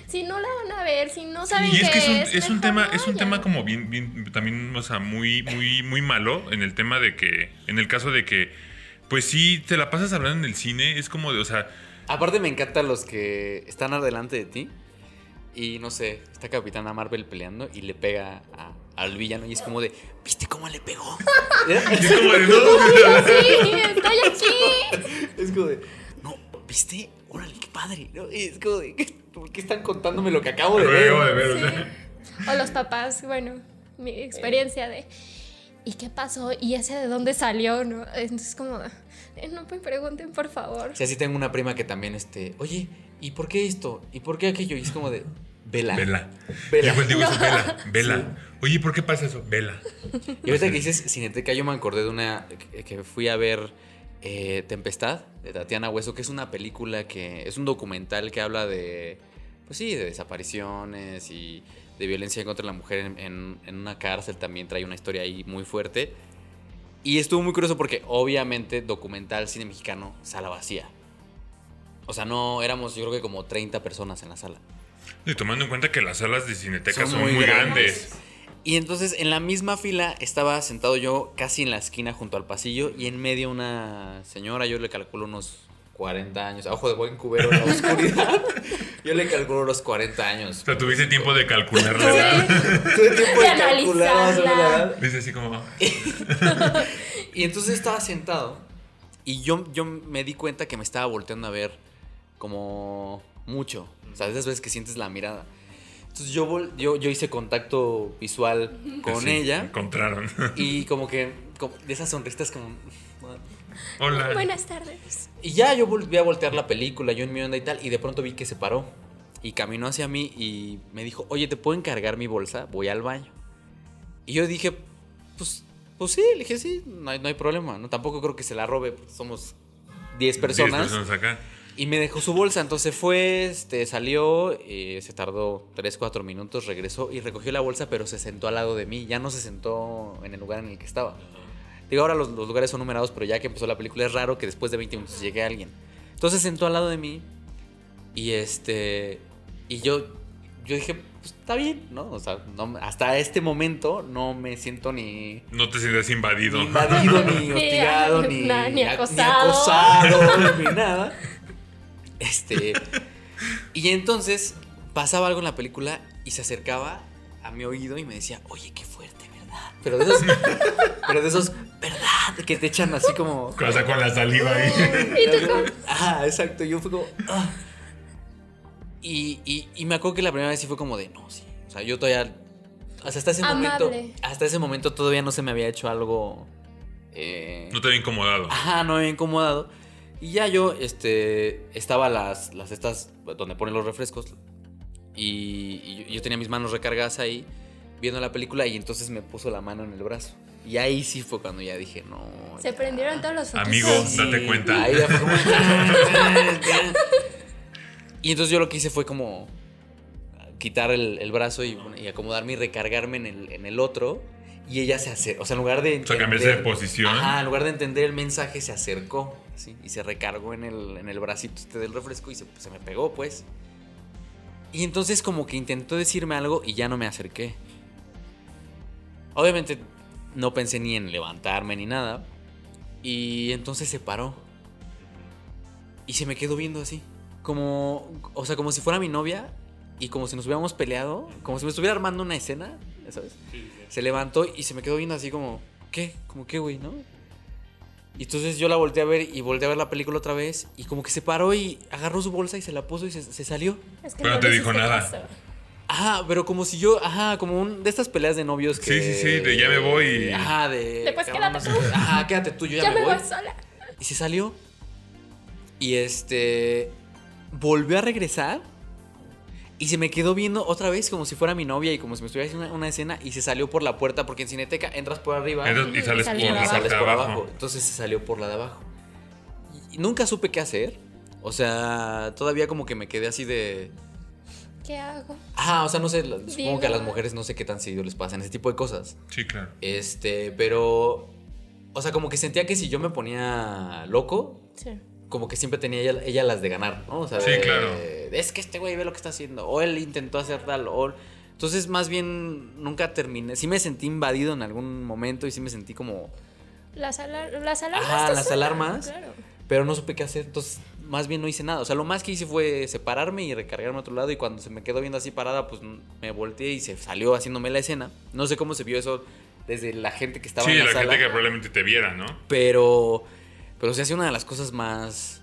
Speaker 3: si no la van a ver, si no saben
Speaker 2: Y es
Speaker 3: qué
Speaker 2: que es un,
Speaker 3: es,
Speaker 2: es un tema,
Speaker 3: no
Speaker 2: es un tema como bien, bien, también, o sea, muy, muy, muy malo en el tema de que, en el caso de que, pues sí, te la pasas hablando en el cine, es como de, o sea,
Speaker 1: Aparte me encantan los que están adelante de ti y no sé, está Capitana Marvel peleando y le pega a- al villano y es como de, ¿viste cómo le pegó?
Speaker 2: es como de, no,
Speaker 3: Sí, estoy aquí.
Speaker 1: es como de, no, ¿viste? Órale, qué padre. ¿no? Y es como de, ¿por qué están contándome lo que acabo de ver?
Speaker 2: de ver, o
Speaker 3: Sí.
Speaker 2: sea.
Speaker 3: O los papás, bueno, mi experiencia de. ¿y qué pasó? ¿Y ese de dónde salió? ¿No? Entonces como, "Eh, no me pregunten, por favor.
Speaker 1: O sea, sí tengo una prima que también, este, oye, ¿y por qué esto? ¿Y por qué aquello? Y es como de, vela.
Speaker 2: Vela.
Speaker 1: Vela.
Speaker 2: Yo pues digo eso, vela, vela. Oye, ¿por qué pasa eso? Vela.
Speaker 1: Y ahorita que dices Cineteca, yo me acordé de una que- que fui a ver eh, Tempestad de Tatiana Hueso, que es una película que es un documental que habla de, pues sí, de desapariciones y de violencia contra la mujer en, en- en una cárcel. También trae una historia ahí muy fuerte. Y estuvo muy curioso porque obviamente documental cine mexicano, sala vacía. O sea, no éramos yo creo que como 30 personas en la sala.
Speaker 2: Y tomando en cuenta que las salas de cineteca
Speaker 1: Son
Speaker 2: son,
Speaker 1: muy
Speaker 2: muy,
Speaker 1: grandes.
Speaker 2: grandes.
Speaker 1: Y entonces en la misma fila estaba sentado yo casi en la esquina junto al pasillo y en medio una señora, yo le calculo unos 40 años, a ojo de buen cubero en la oscuridad. yo le calculo unos 40 años.
Speaker 2: O sea, tuviste tiempo de calcular la edad.
Speaker 1: Tuve tiempo de
Speaker 3: De
Speaker 1: calcular la edad.
Speaker 2: Dice así como.
Speaker 1: Y entonces estaba sentado y yo, yo me di cuenta que me estaba volteando a ver como mucho. O sea, esas veces que sientes la mirada. Entonces yo, vol- yo, yo hice contacto visual con
Speaker 2: Sí,
Speaker 1: ella
Speaker 2: Encontraron.
Speaker 1: y como que como de esas sonristas como...
Speaker 2: Hola.
Speaker 3: Buenas tardes.
Speaker 1: Y ya yo volví a voltear la película, yo en mi onda y tal, y de pronto vi que se paró. Y caminó hacia mí y me dijo, oye, ¿te puedo encargar mi bolsa? Voy al baño. Y yo dije, pues, pues sí, le dije, sí, no hay, no hay problema. ¿no? Tampoco creo que se la robe, pues somos 10
Speaker 2: Diez
Speaker 1: personas.
Speaker 2: personas acá.
Speaker 1: Y me dejó su bolsa, entonces fue, este, salió, eh, se tardó 3, 4 minutos, regresó y recogió la bolsa, pero se sentó al lado de mí, ya no se sentó en el lugar en el que estaba. Digo, ahora los, los lugares son numerados, pero ya que empezó la película es raro que después de 20 minutos llegue alguien. Entonces se sentó al lado de mí y este, y yo, yo dije, pues está bien, ¿no? O sea, no- hasta este momento no me siento ni,
Speaker 2: No te sientas invadido.
Speaker 1: ni invadido, ni
Speaker 3: Ni-
Speaker 1: hostigado, ni,
Speaker 3: nada, ni
Speaker 1: ni
Speaker 3: acosado.
Speaker 1: acosado, ni nada. Este. Y entonces pasaba algo en la película y se acercaba a mi oído y me decía, oye, qué fuerte, ¿verdad? Pero de esos, pero de esos, ¿verdad? Que te echan así como.
Speaker 2: O sea, con la saliva ahí.
Speaker 1: Ah, exacto. Yo fui como. "Ah". Y, y, y me acuerdo que la primera vez sí fue como de, no, sí. O sea, yo todavía. Hasta ese momento. Hasta ese momento todavía no se me había hecho algo. eh,
Speaker 2: No te había incomodado.
Speaker 1: Ajá, no me había incomodado. Y ya yo, este, estaba las, las estas, donde ponen los refrescos. Y, y yo, yo tenía mis manos recargadas ahí, viendo la película, y entonces me puso la mano en el brazo. Y ahí sí fue cuando ya dije, no.
Speaker 3: Se
Speaker 1: ya.
Speaker 3: prendieron todos los foquitos.
Speaker 2: Amigo, date cuenta.
Speaker 1: Ahí ya fue como- y entonces yo lo que hice fue como quitar el, el brazo y, y acomodarme y recargarme en el, en el otro. Y ella se acercó, o sea, en lugar de...
Speaker 2: O sea, cambiarse de posición.
Speaker 1: Ajá, en lugar de entender el mensaje, se acercó. ¿sí? Y se recargó en el, en el bracito este del refresco y se, se me pegó, pues. Y entonces como que intentó decirme algo y ya no me acerqué. Obviamente no pensé ni en levantarme ni nada. Y entonces se paró. Y se me quedó viendo así. Como, o sea, como si fuera mi novia y como si nos hubiéramos peleado, como si me estuviera armando una escena, ¿sabes? Se levantó y se me quedó viendo así como, ¿qué? Como, ¿qué, güey, no? Y entonces yo la volteé a ver y volteé a ver la película otra vez y como que se paró y agarró su bolsa y se la puso y se, se salió.
Speaker 3: Es que
Speaker 2: Pero no te dijo nada.
Speaker 1: Ajá, pero como si yo, ajá, como un de estas peleas de novios que...
Speaker 2: Sí, sí, sí, de ya me voy y-
Speaker 1: Ajá, de...
Speaker 3: De,
Speaker 1: cabrón,
Speaker 3: quédate tú.
Speaker 1: Ajá, quédate tú, yo ya,
Speaker 3: Ya
Speaker 1: me,
Speaker 3: me
Speaker 1: voy.
Speaker 3: voy sola.
Speaker 1: Y se salió. Y este. Volvió a regresar. Y se me quedó viendo otra vez como si fuera mi novia y como si me estuviera haciendo una, una escena. Y se salió por la puerta porque en Cineteca entras por arriba
Speaker 2: Entras y sales
Speaker 3: Sales
Speaker 2: por la
Speaker 1: sales por
Speaker 2: abajo.
Speaker 1: abajo. Entonces se salió por la de abajo. Y nunca supe qué hacer. O sea, todavía como que me quedé así de.
Speaker 3: ¿Qué hago?
Speaker 1: Ajá, o sea, no sé. Supongo
Speaker 3: Digo.
Speaker 1: que a las mujeres no sé qué tan seguido les pasan ese tipo de cosas.
Speaker 2: Sí, claro.
Speaker 1: Este, pero. O sea, como que sentía que si yo me ponía loco,
Speaker 3: Sí.
Speaker 1: Como que siempre tenía ella, ella las de ganar, ¿no? O sea,
Speaker 2: Sí,
Speaker 1: de-
Speaker 2: claro.
Speaker 1: Es que este güey ve lo que está haciendo. O él intentó hacer tal. O... Entonces, más bien, nunca terminé. Sí me sentí invadido en algún momento y sí me sentí como.
Speaker 3: Las, alar- las alarmas.
Speaker 1: Ajá, las alarmas.
Speaker 3: Claro.
Speaker 1: Pero no supe qué hacer. Entonces, más bien no hice nada. O sea, lo más que hice fue separarme y recargarme a otro lado. Y cuando se me quedó viendo así parada, pues me volteé y se salió haciéndome la escena. No sé cómo se vio eso desde la gente que estaba
Speaker 2: Sí,
Speaker 1: en la,
Speaker 2: la
Speaker 1: sala.
Speaker 2: gente que probablemente te viera, ¿no?
Speaker 1: Pero. Pero se hace una de las cosas más.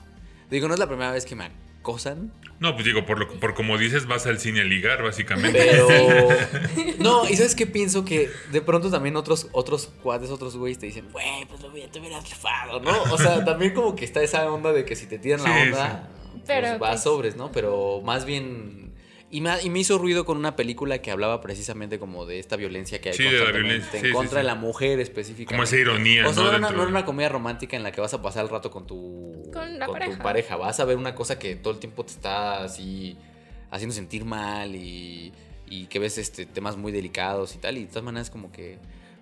Speaker 1: Digo, no es la primera vez que me, acosan.
Speaker 2: No, pues digo, por, lo, por como dices, vas al cine a ligar, básicamente.
Speaker 1: Pero. No, y sabes qué pienso que de pronto también otros, otros cuates, otros güeyes te dicen, güey, pues lo te hubieras rifado, ¿no? O sea, también como que está esa onda de que si te tiran la
Speaker 2: Sí,
Speaker 1: onda,
Speaker 3: Pero,
Speaker 1: pues vas
Speaker 3: pues-
Speaker 1: sobres, ¿no? Pero más bien. Y me, y me hizo ruido con una película que hablaba precisamente como de esta violencia que hay
Speaker 2: Sí, de la
Speaker 1: constantemente
Speaker 2: violencia,
Speaker 1: en
Speaker 2: sí,
Speaker 1: contra
Speaker 2: sí.
Speaker 1: de la mujer específicamente.
Speaker 2: Como esa ironía,
Speaker 1: O sea,
Speaker 2: ¿no?
Speaker 1: no, era una, no era una comedia romántica en la que vas a pasar el rato con tu,
Speaker 3: Con la
Speaker 1: tu
Speaker 3: pareja.
Speaker 1: pareja. Vas a ver una cosa que todo el tiempo te está así haciendo sentir mal y, y que ves este, temas muy delicados y tal. Y de todas maneras como que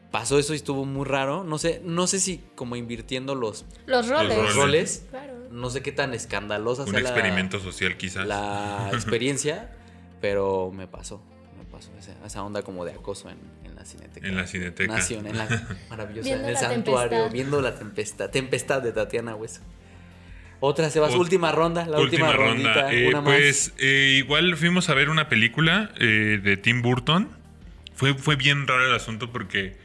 Speaker 1: pasó eso y estuvo muy raro. No sé, no sé si como invirtiendo los,
Speaker 3: Los roles.
Speaker 1: los roles,
Speaker 3: Claro.
Speaker 1: no sé qué tan escandalosa
Speaker 2: Un
Speaker 1: sea la-
Speaker 2: experimento social, quizás.
Speaker 1: la experiencia, pero me pasó. Me pasó esa, esa onda como de acoso en, en la cineteca.
Speaker 2: En la Cineteca.
Speaker 1: Nación, en la maravillosa,
Speaker 3: Viendo
Speaker 1: en el
Speaker 3: la
Speaker 1: santuario,
Speaker 3: tempestad.
Speaker 1: viendo la tempestad, tempestad de Tatiana Hueso. Otra, Sebas,
Speaker 2: Ot-
Speaker 1: última ronda, la última, rondita,
Speaker 2: Eh,
Speaker 1: una
Speaker 2: pues eh, igual fuimos a ver una película eh, de Tim Burton. Fue, fue bien raro el asunto porque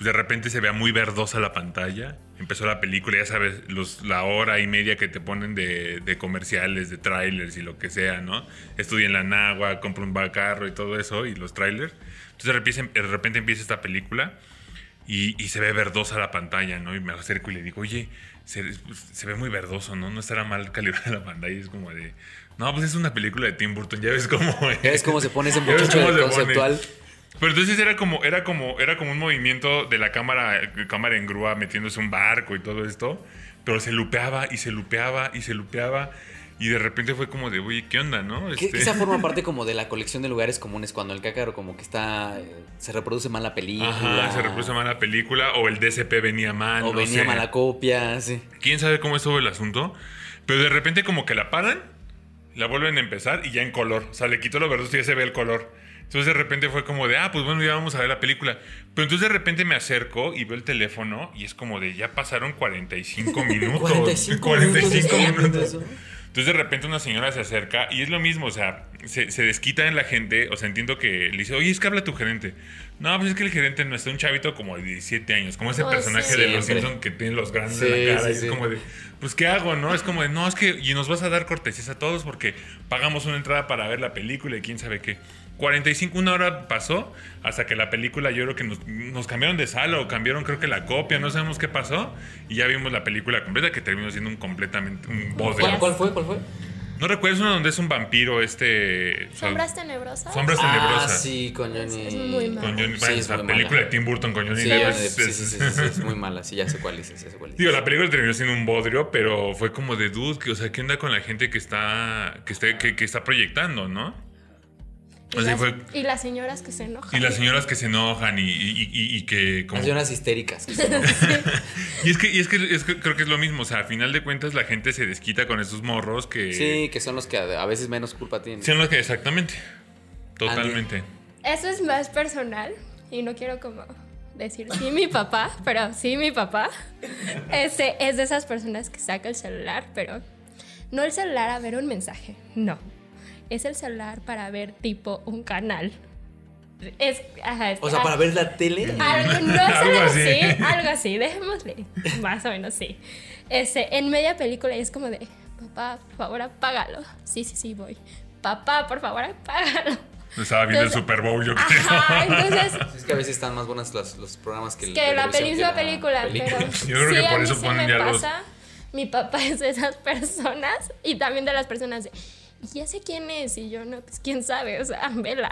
Speaker 2: de repente se vea muy verdosa la pantalla. Empezó la película, ya sabes, los, la hora y media que te ponen de, de comerciales, de trailers y lo que sea, ¿no? Estudia en la Nagua, compra un carro y todo eso, y los trailers. Entonces de repente, de repente empieza esta película y, y se ve verdosa la pantalla, ¿no? Y me acerco y le digo, oye, se, se ve muy verdoso, ¿no? No estará mal calibrada la pantalla. Y es como de, no, pues es una película de Tim Burton, ya ves cómo
Speaker 1: ¿Ya ves cómo se pone ese muchacho
Speaker 2: se pone. Pero entonces era como, era como, era como un movimiento de la cámara, cámara en grúa metiéndose un barco y todo esto. Pero se lupeaba y se lupeaba y se lupeaba. Y de repente fue como de, oye, ¿qué onda, no? Este-
Speaker 1: esa forma parte como de la colección de lugares comunes cuando el cácaro como que está eh, se reproduce mal la película
Speaker 2: Ajá, se repuso mal la película o el DCP venía mal.
Speaker 1: o
Speaker 2: no
Speaker 1: venía
Speaker 2: sé.
Speaker 1: mala copia sí.
Speaker 2: quién sabe cómo estuvo el asunto, pero de repente como que la paran, la vuelven a empezar y ya en color, o sea, le quitó lo verdoso y ya se ve el color. Entonces de repente fue como de, ah, pues bueno, ya vamos a ver la película. Pero entonces de repente me acerco y veo el teléfono y es como de, ya pasaron 45 minutos.
Speaker 1: 45,
Speaker 2: 45
Speaker 1: minutos.
Speaker 2: minutos. Entonces de repente una señora se acerca y es lo mismo, o sea, se, se desquita en la gente, o sea, entiendo que le dice, oye, es que habla tu gerente. No, pues es que el gerente no está un chavito como de 17 años, como ese
Speaker 3: Oh,
Speaker 2: personaje
Speaker 3: sí.
Speaker 2: de los. Simpsons que tiene los grandes
Speaker 1: Sí,
Speaker 2: en la cara
Speaker 1: sí,
Speaker 2: y es
Speaker 1: sí.
Speaker 2: como de, pues ¿qué hago, no? Es como de, no, es que y nos vas a dar cortesías a todos porque pagamos una entrada para ver la película y quién sabe qué. 45, una hora pasó hasta que la película, yo creo que nos, nos cambiaron de sala o cambiaron creo que la copia, no sabemos qué pasó. Y ya vimos la película completa que terminó siendo un completamente un bodrio.
Speaker 1: ¿Cuál, cuál fue? ¿Cuál fue?
Speaker 2: No recuerdo uno donde es un vampiro, este...
Speaker 3: ¿Sombras tenebrosas?
Speaker 2: Sombras
Speaker 1: Ah,
Speaker 2: tenebrosas.
Speaker 1: sí, con Johnny.
Speaker 3: Es muy mala.
Speaker 2: Con Johnny,
Speaker 1: Sí, es
Speaker 2: la película
Speaker 1: mala.
Speaker 2: de Tim Burton con Johnny
Speaker 1: Sí,
Speaker 2: Depp es-
Speaker 1: sí,
Speaker 2: es-
Speaker 1: sí, sí, es muy mala, sí, ya sé cuál dices, ya sé cuál.
Speaker 2: Digo, la película terminó siendo un bodrio, pero fue como de dude, que, o sea, ¿qué onda con la gente que está, que está, que, que está proyectando, no?
Speaker 3: Y,
Speaker 2: Así
Speaker 3: las,
Speaker 2: fue.
Speaker 3: y las señoras que se enojan.
Speaker 2: Y las señoras que se enojan y, y- y- y que como...
Speaker 1: Las señoras histéricas.
Speaker 2: Y es que, y es que, es que creo que es lo mismo, o sea, a final de cuentas la gente se desquita con esos morros que...
Speaker 1: Sí, que son los que a a veces menos culpa tienen.
Speaker 2: Son los que, exactamente. Totalmente.
Speaker 3: Eso es más personal y no quiero como decir sí mi papá, pero sí mi papá. Ese es de esas personas que saca el celular, pero no el celular a ver un mensaje, no. Es el celular para ver tipo un canal. Es, ajá, es-
Speaker 1: O sea,
Speaker 3: ah,
Speaker 1: para ver la tele.
Speaker 3: Algo, no es
Speaker 2: Algo así.
Speaker 3: así, algo así, dejémosle. Más o menos sí. Ese, en media película es como de, papá, por favor, apágalo. Sí, sí, sí, voy. Papá, por favor, apágalo.
Speaker 2: Estaba viendo el
Speaker 3: Entonces-
Speaker 2: Super Bowl, yo creo.
Speaker 3: Ajá, entonces,
Speaker 1: Es que a veces están más buenas los, los programas que, el
Speaker 3: que la misma
Speaker 1: la
Speaker 3: película,
Speaker 1: película.
Speaker 3: pero
Speaker 2: Yo creo que
Speaker 3: sí,
Speaker 2: por
Speaker 3: a mí
Speaker 2: eso
Speaker 3: sí
Speaker 2: ponen ya los-.
Speaker 3: Mi papá es de esas personas y también de las personas de, "¿Y ya sé quién es y yo no, pues quién sabe, o sea, vela.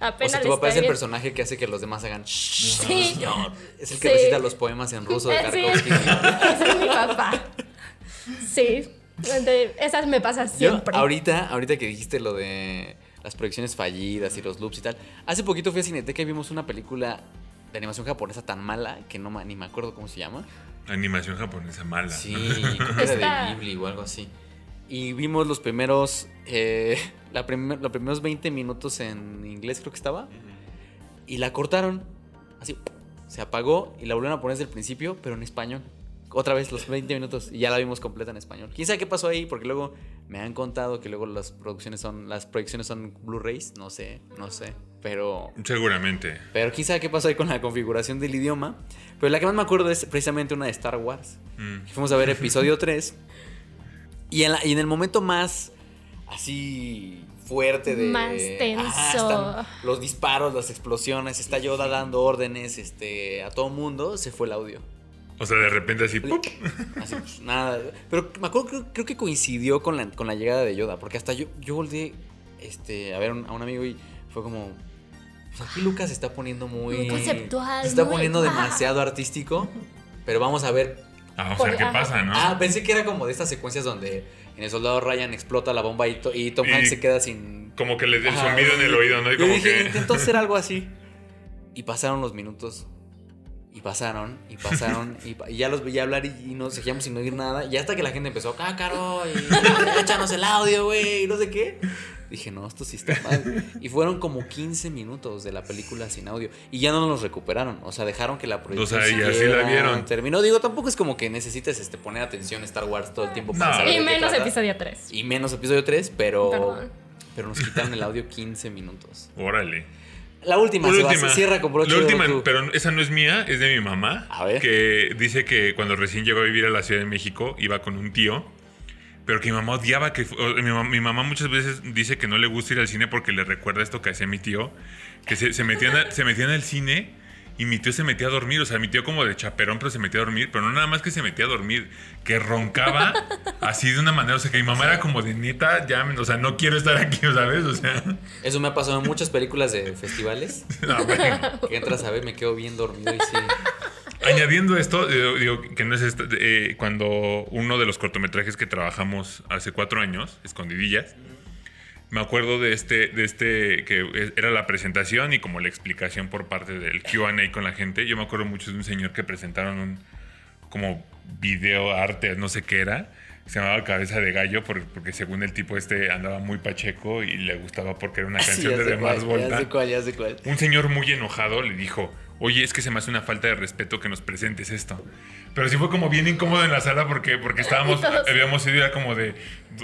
Speaker 1: O
Speaker 3: Apenas
Speaker 1: sea, tu papá es el personaje que hace que los demás hagan "Shh,
Speaker 3: Sí.
Speaker 1: señor". Es el que
Speaker 3: Sí.
Speaker 1: recita los poemas en ruso de
Speaker 3: Eh, sí,
Speaker 1: Tarkovsky.
Speaker 3: ese es mi papá. Sí, esas me pasan
Speaker 1: Yo,
Speaker 3: siempre.
Speaker 1: ahorita, ahorita que dijiste lo de las proyecciones fallidas y los loops y tal, hace poquito fui a Cineteca y vimos una película de animación japonesa tan mala que no ni me acuerdo cómo se llama.
Speaker 2: Animación japonesa mala.
Speaker 1: Sí, creo que era de Ghibli o algo así. Y vimos los primeros, eh, la primer- los primeros 20 minutos en inglés creo que estaba. Y la cortaron. Así, se apagó y la volvieron a poner desde el principio, pero en español. Otra vez los 20 minutos y ya la vimos completa en español. ¿Quién sabe qué pasó ahí? Porque luego me han contado que luego las producciones son, las proyecciones son Blu-rays. No sé, no sé. Pero
Speaker 2: Seguramente.
Speaker 1: pero quién sabe qué pasó ahí con la configuración del idioma. Pero la que más me acuerdo es precisamente una de Star Wars.
Speaker 2: Mm.
Speaker 1: Fuimos a ver episodio 3. Y en, la- y en el momento más así fuerte de
Speaker 3: Más tenso.
Speaker 1: Los disparos, las explosiones, está Yoda dando órdenes este a todo mundo, se fue el audio.
Speaker 2: O sea, de repente así. ¡pup!
Speaker 1: Así, pues, nada. Pero me acuerdo, creo, creo que coincidió con la, con la llegada de Yoda, porque hasta yo, yo volteé este, a ver un- a un amigo y fue como. Pues aquí Lucas se está poniendo muy.
Speaker 3: Muy conceptual,
Speaker 1: Se está
Speaker 3: muy-
Speaker 1: poniendo
Speaker 3: ah.
Speaker 1: demasiado artístico. Pero vamos a ver.
Speaker 2: Ah, o
Speaker 3: Por-
Speaker 2: sea, ¿qué
Speaker 3: ajá.
Speaker 2: pasa, no?
Speaker 1: Ah, pensé que era como de estas secuencias donde en el soldado Ryan explota la bomba y, to- y Tom
Speaker 2: Y-
Speaker 1: Hanks se queda sin.
Speaker 2: Como que le dé el zumbido en el oído, ¿no? Y como
Speaker 1: dije,
Speaker 2: que.
Speaker 1: intentó hacer algo así. Y pasaron los minutos. Y pasaron, y pasaron, y, pa- y ya los veía hablar y, y nos seguíamos sin oír nada. Y hasta que la gente empezó, cácaro, y échanos el audio, güey, y no sé qué. Dije, no, esto sí está mal. Y fueron como 15 minutos de la película sin audio. Y ya no nos los recuperaron. O sea, dejaron que la proyección.
Speaker 2: O sea, y así
Speaker 1: siguiera,
Speaker 2: la vieron.
Speaker 1: Terminó. Digo, tampoco es como que necesites este, poner atención a Star Wars todo el tiempo para
Speaker 2: No.
Speaker 1: saber
Speaker 3: Y menos episodio 3.
Speaker 1: Y menos episodio 3, pero.
Speaker 3: Perdón.
Speaker 1: Pero nos quitaron el audio 15 minutos.
Speaker 2: Órale.
Speaker 1: La última,
Speaker 2: La última.
Speaker 1: se cierra con broche
Speaker 2: La última, pero esa no es mía, es de mi mamá.
Speaker 1: A ver.
Speaker 2: Que dice que cuando recién llegó a vivir a la Ciudad de México, iba con un tío. Pero que mi mamá odiaba que. Mi mamá, mi mamá muchas veces dice que no le gusta ir al cine porque le recuerda esto que hacía mi tío. Que se, se metían, se metían al cine y mi tío se metía a dormir. O sea, mi tío como de chaperón, pero se metía a dormir. Pero no nada más que se metía a dormir, que roncaba así de una manera. O sea, que mi mamá era como de neta, ya, o sea, no quiero estar aquí, ¿sabes? O sea,
Speaker 1: Eso me ha pasado en muchas películas de festivales.
Speaker 2: no, bueno.
Speaker 1: Que entras a ver, me quedo bien dormido y sí.
Speaker 2: Añadiendo esto, eh, digo que no es esto, eh, cuando uno de los cortometrajes que trabajamos hace cuatro años, Escondidillas, me acuerdo de este, de este que era la presentación y como la explicación por parte del QA con la gente. Yo me acuerdo mucho de un señor que presentaron un como video arte, no sé qué era. Se llamaba Cabeza de Gallo por- porque según el tipo este andaba muy pacheco y le gustaba porque era una
Speaker 1: Sí,
Speaker 2: canción
Speaker 1: ya
Speaker 2: de Mars
Speaker 1: cuál, ya
Speaker 2: Volta.
Speaker 1: sé cuál, ya sé cuál.
Speaker 2: Un señor muy enojado le dijo, oye, es que se me hace una falta de respeto que nos presentes esto. Pero sí fue como bien incómodo en la sala porque, porque estábamos, habíamos ido ya como de,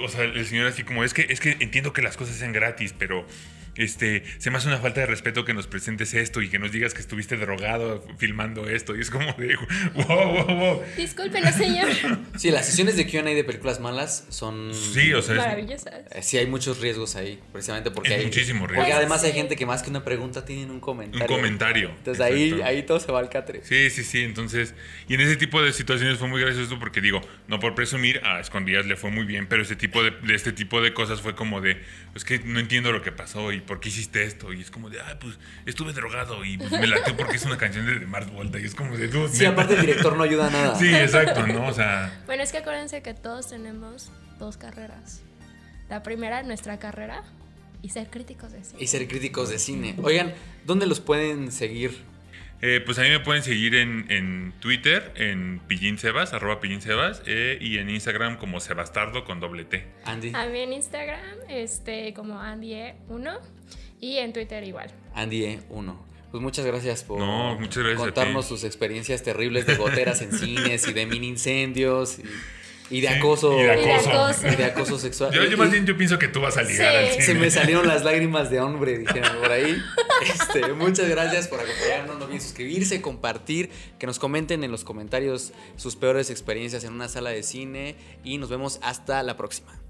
Speaker 2: o sea, el señor así como, es que, es que entiendo que las cosas sean gratis, pero este, se me hace una falta de respeto que nos presentes esto y que nos digas que estuviste drogado filmando esto. Y es como de, wow, wow, wow.
Speaker 3: Discúlpenos, señor.
Speaker 1: Sí, las sesiones de QA de películas malas son.
Speaker 2: Sí, o sea,
Speaker 3: Maravillosas.
Speaker 1: Eh, Sí, hay muchos riesgos ahí, precisamente porque
Speaker 2: Es
Speaker 1: hay.
Speaker 2: muchísimo
Speaker 1: Porque
Speaker 2: riesgo.
Speaker 1: además hay gente que más que una pregunta tienen un comentario.
Speaker 2: un comentario.
Speaker 1: Entonces ahí, ahí todo se va al catre.
Speaker 2: Sí, sí, sí. Entonces, y en ese tipo de situaciones fue muy gracioso porque digo, no por presumir, a Escondidas le fue muy bien, pero ese tipo de, de este tipo de cosas fue como de, es que no entiendo lo que pasó y por qué hiciste esto. Y es como de, ah, pues estuve drogado y pues, me latió porque es una canción de Mars Volta. Y es como de, dude,
Speaker 1: Sí,
Speaker 2: neta".
Speaker 1: aparte el director no ayuda a nada.
Speaker 2: Sí, exacto, ¿no? O sea,
Speaker 3: Bueno, es que acuérdense que todos tenemos dos carreras. La primera, nuestra carrera, y ser críticos de cine.
Speaker 1: Y ser críticos de cine. Oigan, ¿dónde los pueden seguir?
Speaker 2: Eh, pues a mí me pueden seguir en, en Twitter, en Pillín Sebas, arroba Pillín Sebas, eh, y en Instagram como Sebastardo con doble T.
Speaker 1: Andy.
Speaker 3: A mí en Instagram, este, como Andie1, y en Twitter igual.
Speaker 1: Andy 1. Pues muchas gracias por
Speaker 2: No, muchas gracias a
Speaker 1: contarnos sus experiencias terribles de goteras en cines y de mini incendios y, y de
Speaker 2: Sí,
Speaker 1: acoso.
Speaker 2: y de
Speaker 3: Y de
Speaker 2: acoso.
Speaker 3: acoso.
Speaker 1: y de acoso sexual.
Speaker 2: Yo, yo más bien yo pienso que tú vas a ligar
Speaker 3: Sí.
Speaker 2: al cine.
Speaker 1: Se me salieron las lágrimas de hombre, dijeron por ahí. Este, muchas gracias por acompañarnos. No olviden suscribirse, compartir, que nos comenten en los comentarios sus peores experiencias en una sala de cine. Y nos vemos hasta la próxima.